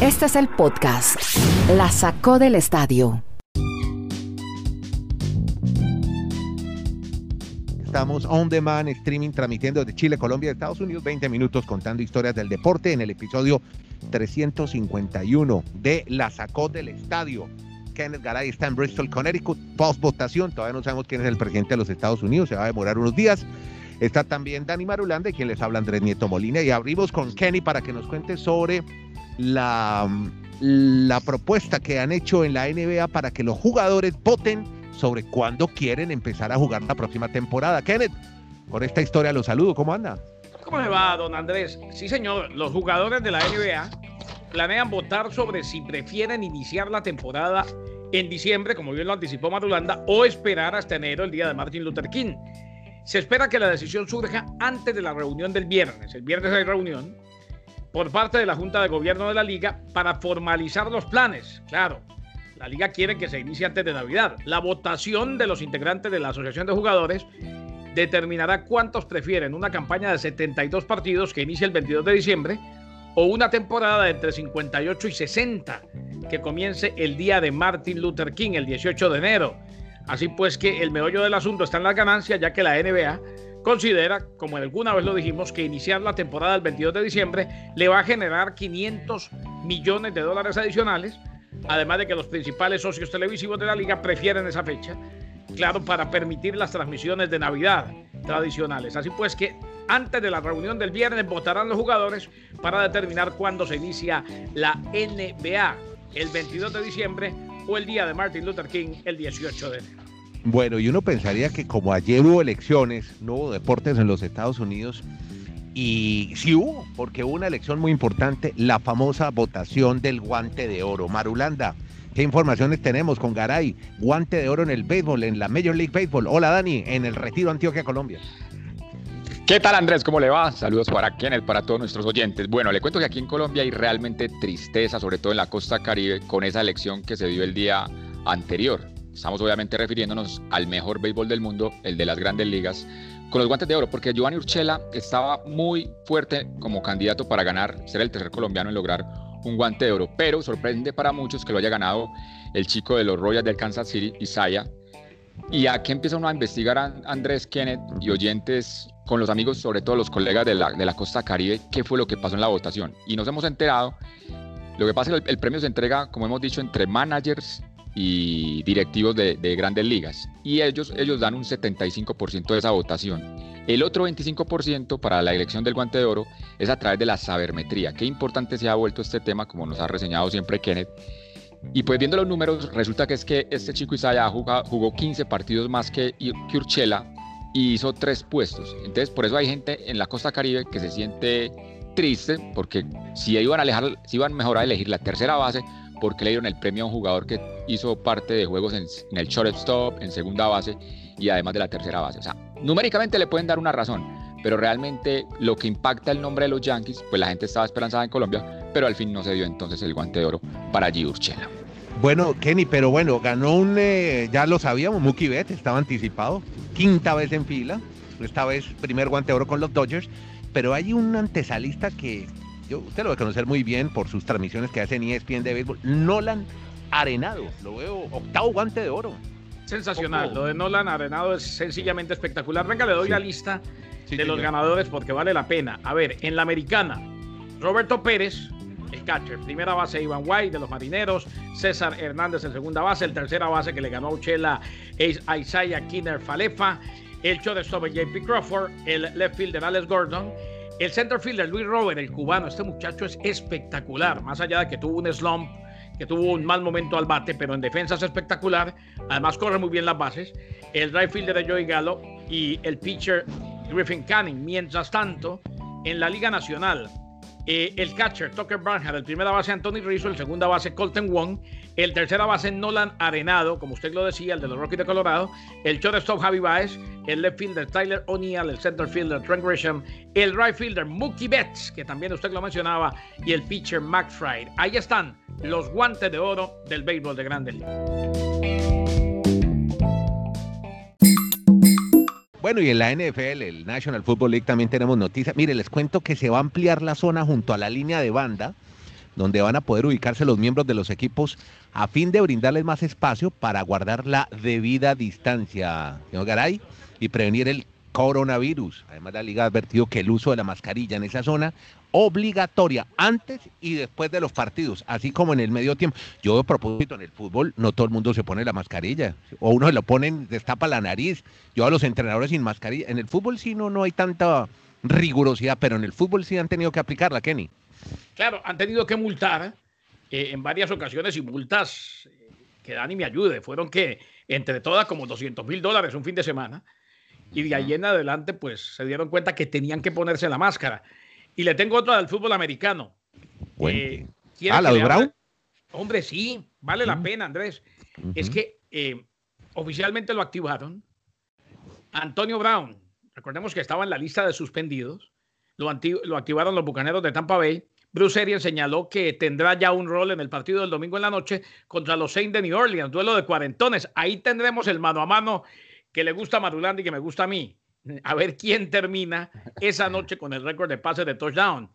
Este es el podcast. La sacó del estadio. Estamos on demand, streaming, transmitiendo de Chile, Colombia, Estados Unidos, 20 minutos contando historias del deporte en el episodio 351 de La Sacó del Estadio. Kenneth Garay está en Bristol, Connecticut, post votación. Todavía no sabemos quién es el presidente de los Estados Unidos, se va a demorar unos días. Está también Dani Marulanda, quien les habla Andrés Nieto Molina. Y abrimos con Kenny para que nos cuente sobre la, la propuesta que han hecho en la NBA para que los jugadores voten sobre cuándo quieren empezar a jugar la próxima temporada. Kenneth, con esta historia los saludo. ¿Cómo anda? ¿Cómo le va, don Andrés? Sí, señor. Los jugadores de la NBA planean votar sobre si prefieren iniciar la temporada en diciembre, como bien lo anticipó Marulanda, o esperar hasta enero, el día de Martin Luther King. Se espera que la decisión surja antes de la reunión del viernes. El viernes hay reunión por parte de la Junta de Gobierno de la Liga para formalizar los planes. Claro, la Liga quiere que se inicie antes de Navidad. La votación de los integrantes de la Asociación de Jugadores determinará cuántos prefieren una campaña de 72 partidos que inicia el 22 de diciembre o una temporada de entre 58 y 60 que comience el día de Martin Luther King, el 18 de enero. Así pues que el meollo del asunto está en las ganancias, ya que la NBA considera, como alguna vez lo dijimos, que iniciar la temporada el 22 de diciembre le va a generar 500 millones de dólares adicionales, además de que los principales socios televisivos de la liga prefieren esa fecha, claro, para permitir las transmisiones de Navidad tradicionales. Así pues que antes de la reunión del viernes votarán los jugadores para determinar cuándo se inicia la NBA, el 22 de diciembre o el día de Martin Luther King, el 18 de enero. Bueno, y uno pensaría que como ayer hubo elecciones, no hubo deportes en los Estados Unidos, y sí hubo, porque hubo una elección muy importante, la famosa votación del guante de oro. Marulanda, ¿qué informaciones tenemos con Garay? Guante de oro en el béisbol, en la Major League Baseball. Hola Dani, en el Retiro Antioquia, Colombia. ¿Qué tal Andrés? ¿Cómo le va? Saludos para Kenneth, para todos nuestros oyentes. Bueno, le cuento que aquí en Colombia hay realmente tristeza, sobre todo en la costa caribe, con esa elección que se dio el día anterior. Estamos obviamente refiriéndonos al mejor béisbol del mundo, el de las grandes ligas, con los guantes de oro, porque Giovanni Urchela estaba muy fuerte como candidato para ganar, ser el tercer colombiano en lograr un guante de oro, pero sorprende para muchos que lo haya ganado el chico de los Royals del Kansas City, Isaiah. Y aquí empieza uno a investigar Andrés Kenneth y oyentes con los amigos, sobre todo los colegas de la, de la costa caribe, qué fue lo que pasó en la votación. Y nos hemos enterado, lo que pasa es que el premio se entrega, como hemos dicho, entre managers y directivos de, grandes ligas. Y ellos, ellos dan un 75% de esa votación. El otro 25% para la elección del guante de oro es a través de la sabermetría. Qué importante se ha vuelto este tema, como nos ha reseñado siempre Kenneth. Y pues viendo los números, resulta que es que este chico Isaiah jugó, jugó 15 partidos más que, que Urchela y hizo tres puestos. Entonces, por eso hay gente en la costa caribe que se siente triste, porque si iban a, alejar, si iban mejor a elegir la tercera base, porque le dieron el premio a un jugador que hizo parte de juegos en, el shortstop, en segunda base y además de la tercera base. O sea, numéricamente le pueden dar una razón, pero realmente lo que impacta el nombre de los Yankees, pues la gente estaba esperanzada en Colombia, pero al fin no se dio entonces el guante de oro para G. Urchela. Bueno, Kenny, pero bueno, ganó un, eh, ya lo sabíamos, Mookie Betts estaba anticipado, quinta vez en fila, esta vez primer guante de oro con los Dodgers, pero hay un antesalista que usted lo va a conocer muy bien por sus transmisiones que hacen ESPN de béisbol, Nolan Arenado, lo veo octavo guante de oro. Sensacional, lo de Nolan Arenado es sencillamente espectacular. Venga, le doy la lista de los ganadores porque vale la pena. A ver, en la americana, Roberto Pérez, el catcher. Primera base Iván White de los Marineros, César Hernández en segunda base, el tercera base que le ganó a Uchela es Isaiah Kinner Falefa, el shortstop JP Crawford, el left fielder Alex Gordon, el center fielder Luis Robert, el cubano, este muchacho es espectacular, más allá de que tuvo un slump, que tuvo un mal momento al bate, pero en defensa es espectacular, además corre muy bien las bases, el right fielder de Joey Gallo y el pitcher Griffin Canning. Mientras tanto, en la Liga Nacional, eh, el catcher Tucker Barnhart, el primera base Anthony Rizzo, el segunda base Colton Wong, el tercera base Nolan Arenado, como usted lo decía, el de los Rockies de Colorado, el shortstop Javi Baez, el left fielder Tyler O'Neill, el center fielder Trent Grisham, el right fielder Mookie Betts, que también usted lo mencionaba, y el pitcher Max Fried. Ahí están los guantes de oro del béisbol de Grande Bueno, y en la NFL, el National Football League, también tenemos noticias. Mire, les cuento que se va a ampliar la zona junto a la línea de banda donde van a poder ubicarse los miembros de los equipos a fin de brindarles más espacio para guardar la debida distancia, señor Garay, y prevenir el coronavirus. Además, la liga ha advertido que el uso de la mascarilla en esa zona obligatoria antes y después de los partidos, así como en el medio tiempo. Yo a propósito en el fútbol no todo el mundo se pone la mascarilla, o uno se lo pone, destapa la nariz. Yo a los entrenadores sin mascarilla. En el fútbol sí no, no hay tanta rigurosidad, pero en el fútbol sí han tenido que aplicarla, Kenny. Claro, han tenido que multar eh, en varias ocasiones y multas eh, que Dani me ayude. Fueron que entre todas como 200 mil dólares un fin de semana. Y de ahí en adelante, pues se dieron cuenta que tenían que ponerse la máscara. Y le tengo otra del fútbol americano. Eh, ah, la de Brown. Hombre, sí, vale la pena, Andrés. Es que eh, oficialmente lo activaron. Antonio Brown, recordemos que estaba en la lista de suspendidos, lo, lo activaron los bucaneros de Tampa Bay. Bruce Arians señaló que tendrá ya un rol en el partido del domingo en la noche contra los Saints de New Orleans, duelo de cuarentones. Ahí tendremos el mano a mano que le gusta a y que me gusta a mí a ver quién termina esa noche con el récord de pases de touchdown.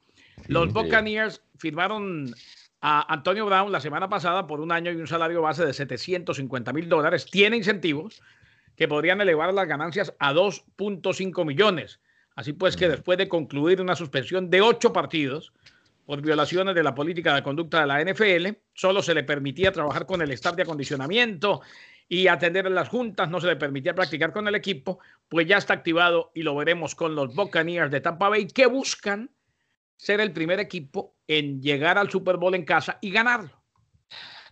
Los Buccaneers firmaron a Antonio Brown la semana pasada por un año y un salario base de 750 mil dólares. Tiene incentivos que podrían elevar las ganancias a 2.5 millones. Así pues que después de concluir una suspensión de ocho partidos por violaciones de la política de conducta de la NFL, solo se le permitía trabajar con el staff de acondicionamiento y atender las juntas, no se le permitía practicar con el equipo, pues ya está activado y lo veremos con los Buccaneers de Tampa Bay que buscan ser el primer equipo en llegar al Super Bowl en casa y ganarlo.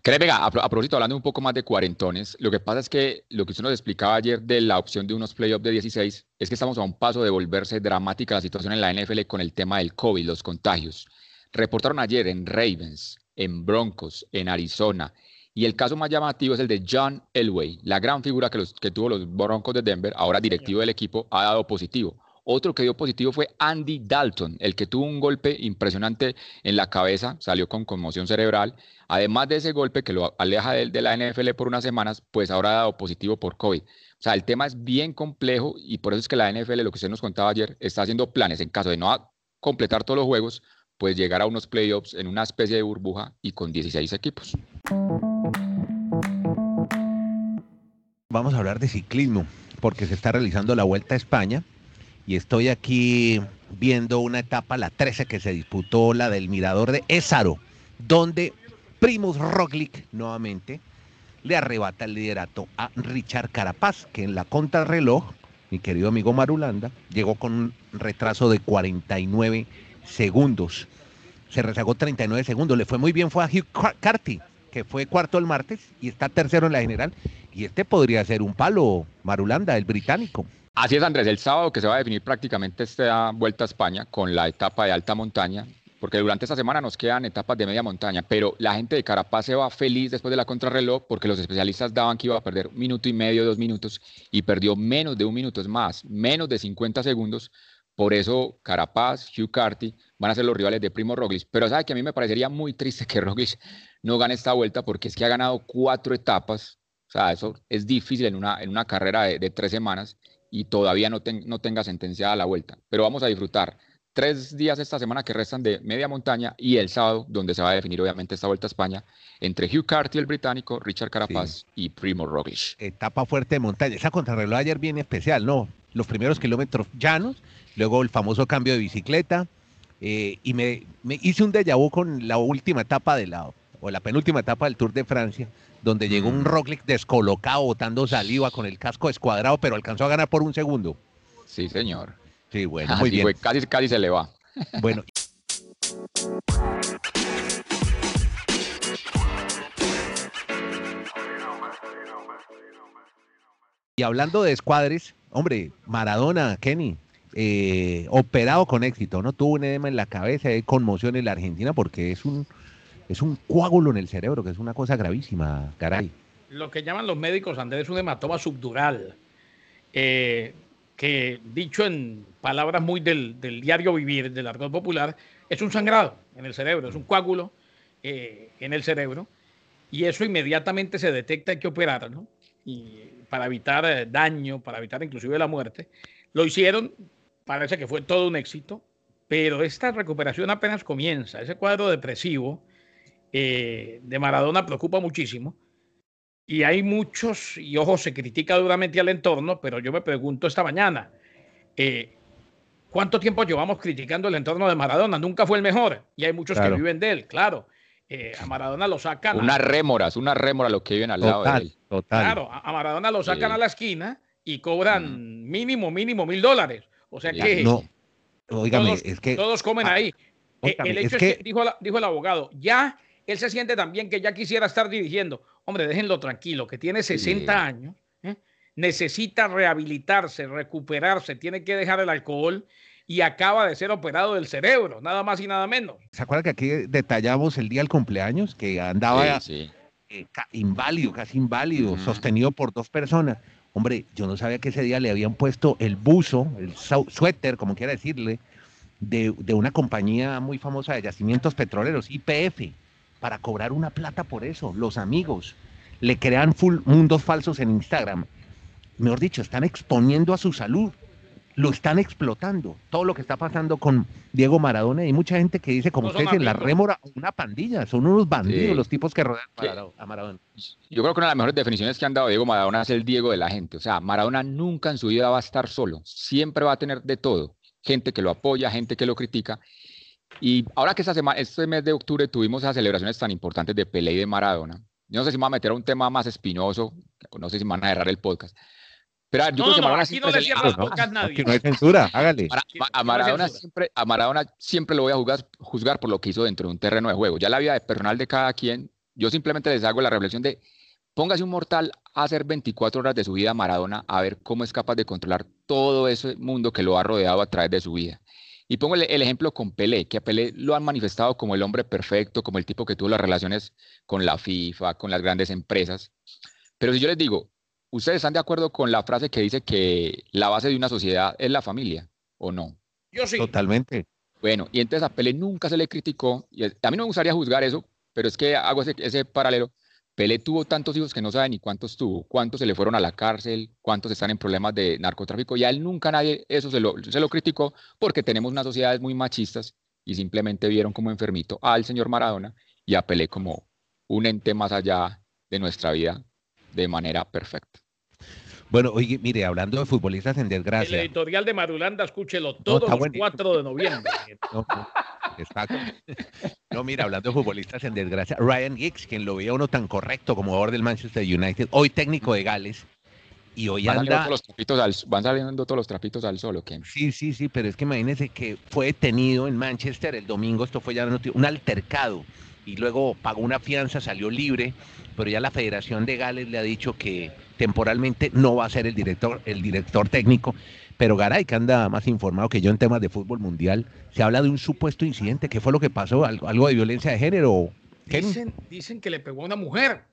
Que venga, a, propósito, hablando un poco más de cuarentones, lo que pasa es que lo que usted nos explicaba ayer de la opción de unos playoffs de 16 es que estamos a un paso de volverse dramática la situación en la NFL con el tema del COVID, los contagios. Reportaron ayer en Ravens, en Broncos, en Arizona, y el caso más llamativo es el de John Elway, la gran figura que, los, que tuvo los Broncos de Denver, ahora directivo del equipo, ha dado positivo. Otro que dio positivo fue Andy Dalton, el que tuvo un golpe impresionante en la cabeza, salió con conmoción cerebral. Además de ese golpe que lo aleja de, de la NFL por unas semanas, pues ahora ha dado positivo por COVID. O sea, el tema es bien complejo y por eso es que la NFL, lo que usted nos contaba ayer, está haciendo planes en caso de no completar todos los juegos, pues llegar a unos playoffs en una especie de burbuja y con 16 equipos. Vamos a hablar de ciclismo, porque se está realizando la Vuelta a España y estoy aquí viendo una etapa, la 13, que se disputó, la del Mirador de Ésaro, donde Primus Roglic nuevamente le arrebata el liderato a Richard Carapaz, que en la contrarreloj, mi querido amigo Marulanda, llegó con un retraso de 49 segundos. Se rezagó 39 segundos. Le fue muy bien, fue a Hugh Carty, que fue cuarto el martes y está tercero en la general. Y este podría ser un palo, Marulanda, el británico. Así es, Andrés, el sábado que se va a definir prácticamente esta vuelta a España con la etapa de alta montaña, porque durante esta semana nos quedan etapas de media montaña, pero la gente de Carapaz se va feliz después de la contrarreloj porque los especialistas daban que iba a perder un minuto y medio, dos minutos, y perdió menos de un minuto, más, menos de 50 segundos. Por eso Carapaz, Hugh Carty van a ser los rivales de Primo Roglic. Pero sabe que a mí me parecería muy triste que Roglic no gane esta vuelta porque es que ha ganado cuatro etapas. O sea, eso es difícil en una, en una carrera de, tres semanas y todavía no, no tenga sentenciada la vuelta. Pero vamos a disfrutar tres días esta semana que restan de media montaña y el sábado, donde se va a definir obviamente esta vuelta a España, entre Hugh Carty, el británico, Richard Carapaz y Primo Roglic. Etapa fuerte de montaña. Esa contrarreloj ayer bien especial, ¿no? Los primeros kilómetros llanos, luego el famoso cambio de bicicleta, eh, y me, hice un déjà vu con la última etapa de la, o la penúltima etapa del Tour de Francia, donde llegó un mm. Roglic descolocado, botando saliva con el casco escuadrado, pero alcanzó a ganar por un segundo. Sí, señor. Sí, bueno, muy bien. casi, casi se le va. Bueno. Y hablando de escuadres, hombre, Maradona, Kenny, eh, operado con éxito, ¿no? Tuvo un edema en la cabeza, hay conmoción en la Argentina porque es un, es un coágulo en el cerebro, que es una cosa gravísima, caray. Lo que llaman los médicos, Andrés, un hematoma subdural, eh, que dicho en palabras muy del, diario vivir, del argot popular, es un sangrado en el cerebro, es un coágulo eh, en el cerebro, y eso inmediatamente se detecta, hay que operarlo, y para evitar daño, para evitar inclusive la muerte. Lo hicieron, parece que fue todo un éxito, pero esta recuperación apenas comienza. Ese cuadro depresivo eh, de Maradona preocupa muchísimo. Y hay muchos, y ojo, se critica duramente al entorno, pero yo me pregunto esta mañana, eh, ¿cuánto tiempo llevamos criticando el entorno de Maradona? Nunca fue el mejor, y hay muchos que viven de él, claro. Eh, a Maradona lo sacan. Unas rémoras, una rémora lo que viven al lado de él. Claro, a, Maradona lo sacan a la esquina y cobran mínimo, mínimo mil dólares. O sea que. No, todos, es que. Todos comen ah, ahí. Eh, el hecho es que, dijo, dijo el abogado, ya él se siente también que ya quisiera estar dirigiendo. Hombre, déjenlo tranquilo, que tiene 60 años, ¿eh? necesita rehabilitarse, recuperarse, tiene que dejar el alcohol y acaba de ser operado del cerebro, nada más y nada menos. ¿Se acuerda que aquí detallamos el día del cumpleaños? Que andaba eh, inválido, casi inválido, sostenido por dos personas. Hombre, yo no sabía que ese día le habían puesto el buzo, el suéter, como quiera decirle, de, de una compañía muy famosa de yacimientos petroleros, IPF, para cobrar una plata por eso. Los amigos le crean full mundos falsos en Instagram. Mejor dicho, están exponiendo a su salud lo están explotando. Todo lo que está pasando con Diego Maradona y mucha gente que dice, como usted dice, la rémora, una pandilla, son unos bandidos los tipos que rodean a Maradona. Yo creo que una de las mejores definiciones que han dado Diego Maradona es el Diego de la gente. O sea, Maradona nunca en su vida va a estar solo, siempre va a tener de todo. Gente que lo apoya, gente que lo critica. Y ahora que esta semana, este mes de octubre tuvimos esas celebraciones tan importantes de Pelé y de Maradona, yo no sé si me va a meter a un tema más espinoso, no sé si me van a cerrar el podcast, pero yo creo que Maradona aquí no le cierras podcast nadie. no hay censura, hágale. a, Maradona siempre, a Maradona siempre lo voy a juzgar, juzgar por lo que hizo dentro de un terreno de juego. Ya la vida personal de cada quien, yo simplemente les hago la reflexión de póngase un mortal a hacer 24 horas de su vida a Maradona a ver cómo es capaz de controlar todo ese mundo que lo ha rodeado a través de su vida. Y pongo el, el, ejemplo con Pelé, que a Pelé lo han manifestado como el hombre perfecto, como el tipo que tuvo las relaciones con la FIFA, con las grandes empresas. Pero si yo les digo, ¿Ustedes están de acuerdo con la frase que dice que la base de una sociedad es la familia o no? Yo sí. Totalmente. Bueno, y entonces a Pele nunca se le criticó, y a mí no me gustaría juzgar eso, pero es que hago ese, paralelo. Pele tuvo tantos hijos que no sabe ni cuántos tuvo, cuántos se le fueron a la cárcel, cuántos están en problemas de narcotráfico, y a él nunca nadie eso se lo, se lo criticó porque tenemos unas sociedades muy machistas y simplemente vieron como enfermito al señor Maradona y a Pelé como un ente más allá de nuestra vida de manera perfecta. Bueno, oye, mire, hablando de futbolistas en desgracia. El editorial de Marulanda, escúchelo todos los 4 de noviembre. No, no, mira, hablando de futbolistas en desgracia, Ryan Giggs, quien lo veía uno tan correcto como jugador del Manchester United, hoy técnico de Gales, y hoy van anda... Saliendo los trapitos al, van saliendo todos los trapitos al sol, ¿qué? Sí, sí, sí, pero es que imagínese que fue detenido en Manchester el domingo, esto fue ya un altercado, y luego pagó una fianza, salió libre, pero ya la Federación de Gales le ha dicho que temporalmente no va a ser el director, el director técnico. Pero Garay, que anda más informado que yo en temas de fútbol mundial, se habla de un supuesto incidente. ¿Qué fue lo que pasó? ¿Algo, de violencia de género? Dicen, dicen que le pegó a una mujer.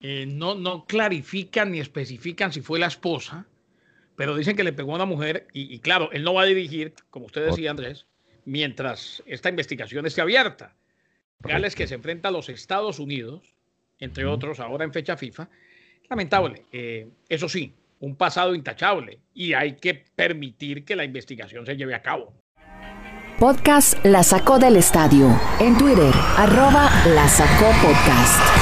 Eh, no, no clarifican ni especifican si fue la esposa, pero dicen que le pegó a una mujer. Y, claro, él no va a dirigir, como usted decía, Andrés, mientras esta investigación esté abierta. Gales que se enfrenta a los Estados Unidos, entre otros, ahora en fecha FIFA, Lamentable. Eh, eso sí, un pasado intachable y hay que permitir que la investigación se lleve a cabo. Podcast La Sacó del Estadio. En Twitter, arroba La Sacó Podcast.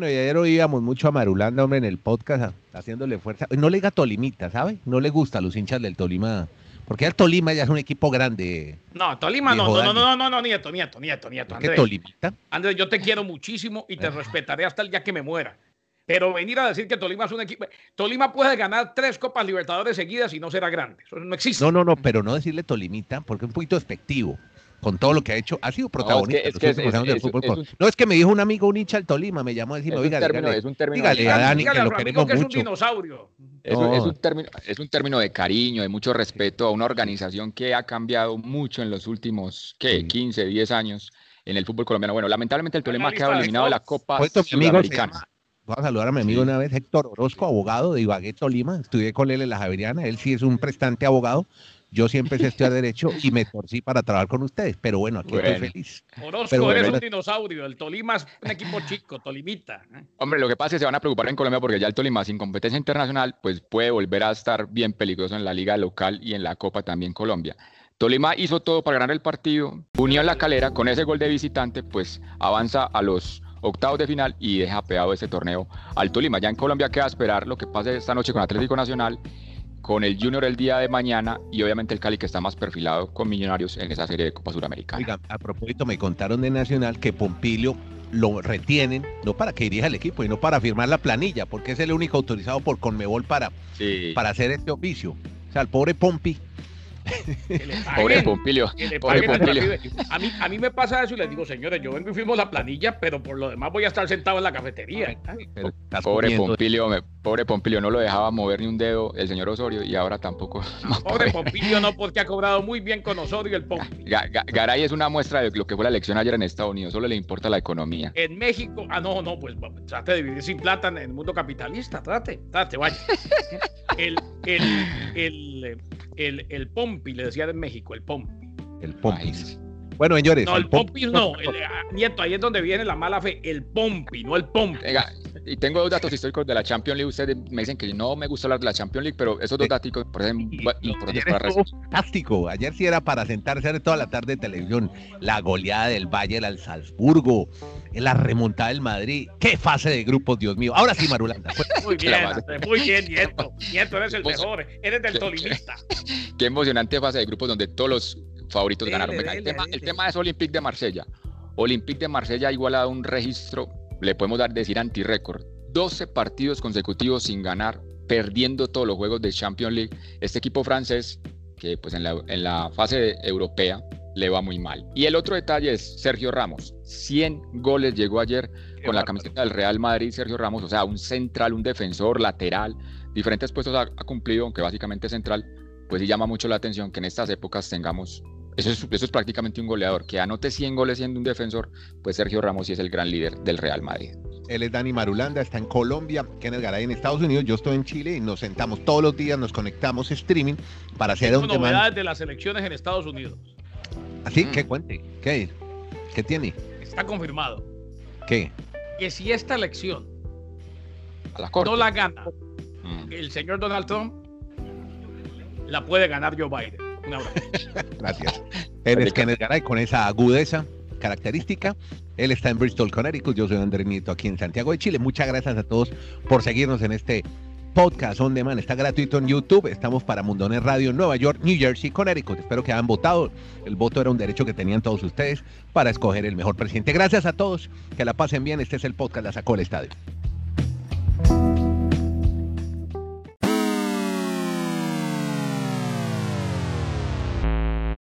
Bueno, y ayer oíamos mucho a Marulanda, hombre, en el podcast, haciéndole fuerza. No le diga Tolimita, ¿sabe? No le gusta a los hinchas del Tolima porque el Tolima ya es un equipo grande. No, Tolima no, no, no, no, no, no, nieto, nieto, nieto, nieto. ¿Qué Tolimita? Andrés, yo te quiero muchísimo y te respetaré hasta el día que me muera. Pero venir a decir que Tolima es un equipo. Tolima puede ganar tres Copas Libertadores seguidas y no será grande. Eso no existe. No, no, no, pero no decirle Tolimita porque es un poquito despectivo con todo lo que ha hecho, ha sido protagonista. No, es que me dijo un amigo, un hincha al Tolima, me llamó a decirme, oiga, es un término dígale a Dani que lo queremos que mucho. Es un dinosaurio. Es, un término, es un término de cariño, de mucho respeto a una organización que ha cambiado mucho en los últimos, ¿qué? 15, 10 años en el fútbol colombiano. Bueno, lamentablemente el Tolima ha quedado eliminado de la Copa Sudamericana. Voy a saludar a mi amigo una vez, Héctor Orozco, abogado de Ibagué, Tolima. Estudié con él en la Javeriana. Él sí es un prestante abogado Yo siempre empecé a estudiar Derecho y me torcí para trabajar con ustedes, pero bueno, aquí estoy feliz. Orozco, eres un dinosaurio. El Tolima es un equipo chico, Tolimita. ¿eh? Hombre, lo que pasa es que se van a preocupar en Colombia porque ya el Tolima, sin competencia internacional, pues puede volver a estar bien peligroso en la liga local y en la Copa también Colombia. Tolima hizo todo para ganar el partido. Unión La Calera, con ese gol de visitante, pues avanza a los octavos de final y deja peado ese torneo al Tolima. Ya en Colombia queda esperar lo que pase esta noche con Atlético Nacional, con el Junior el día de mañana y obviamente el Cali que está más perfilado con Millonarios en esa serie de Copa Suramericana. Oiga, a propósito, me contaron de Nacional que Pompilio lo retienen, no para que dirija el equipo, sino para firmar la planilla, porque es el único autorizado por Conmebol para, para hacer este oficio. O sea, el pobre Pompi Pobre Pompilio. Pobre Pompilio. A mí, a mí me pasa eso y les digo, señores, yo vengo y firmo la planilla, pero por lo demás voy a estar sentado en la cafetería. pobre Pompilio, pobre Pompilio, no lo dejaba mover ni un dedo el señor Osorio y ahora tampoco. pobre Pompilio no, porque ha cobrado muy bien con Osorio el Pompilio. Garay es una muestra de lo que fue la elección ayer en Estados Unidos, solo le importa la economía. En México, ah, no, no, pues trate de vivir sin plata en el mundo capitalista, trate, trate, vaya. el, el, el el, el Pompi, le decía en México, el Pompi. El Pompi. Bueno, señores. No, el, Pompi no, el, ah, Nieto, ahí es donde viene la mala fe, el Pompi, no el Pompi. Venga, y tengo dos datos históricos de la Champions League. Ustedes me dicen que no me gusta hablar de la Champions League, pero esos dos datos por ejemplo, importantes para Fantástico. Ayer sí era para sentarse toda la tarde de televisión. La goleada del Bayern al Salzburgo, la remontada del Madrid. ¡Qué fase de grupos, Dios mío! Ahora sí, Marulanda. Muy bien, muy bien, Nieto. Nieto, eres el mejor. Eres del tolimista. Qué emocionante fase de grupos donde todos los favoritos ganaron. el, tema, el tema es Olympique de Marsella. Olympique de Marsella ha igualado un registro le podemos dar decir anti-récord. 12 partidos consecutivos sin ganar, perdiendo todos los juegos de Champions League. Este equipo francés, que pues en la, en la fase europea le va muy mal. Y el otro detalle es Sergio Ramos. 100 goles llegó ayer con la camiseta del Real Madrid, Sergio Ramos, o sea, un central, un defensor, lateral, diferentes puestos ha, ha cumplido, aunque básicamente central, pues sí llama mucho la atención que en estas épocas tengamos eso es, prácticamente un goleador. Que anote 100 goles siendo un defensor, pues Sergio Ramos sí es el gran líder del Real Madrid. Él es Dani Marulanda, está en Colombia, Kenneth Garay en Estados Unidos, yo estoy en Chile y nos sentamos todos los días, nos conectamos streaming para hacer un novedades de las elecciones en Estados Unidos. ¿Así? ¿Ah, ¿Qué cuente? ¿Qué? ¿Qué tiene? Está confirmado. ¿Qué? Que si esta elección no la gana mm. el señor Donald Trump, la puede ganar Joe Biden. Gracias. Él es Kenneth Garay con esa agudeza característica. Él está en Bristol, Connecticut. Yo soy Andrés Nieto aquí en Santiago de Chile. Muchas gracias a todos por seguirnos en este podcast on demand. Está gratuito en YouTube. Estamos para Mundones Radio en Nueva York, New Jersey, Connecticut. Espero que hayan votado. El voto era un derecho que tenían todos ustedes para escoger el mejor presidente. Gracias a todos. Que la pasen bien. Este es el podcast La Sacó el Estadio.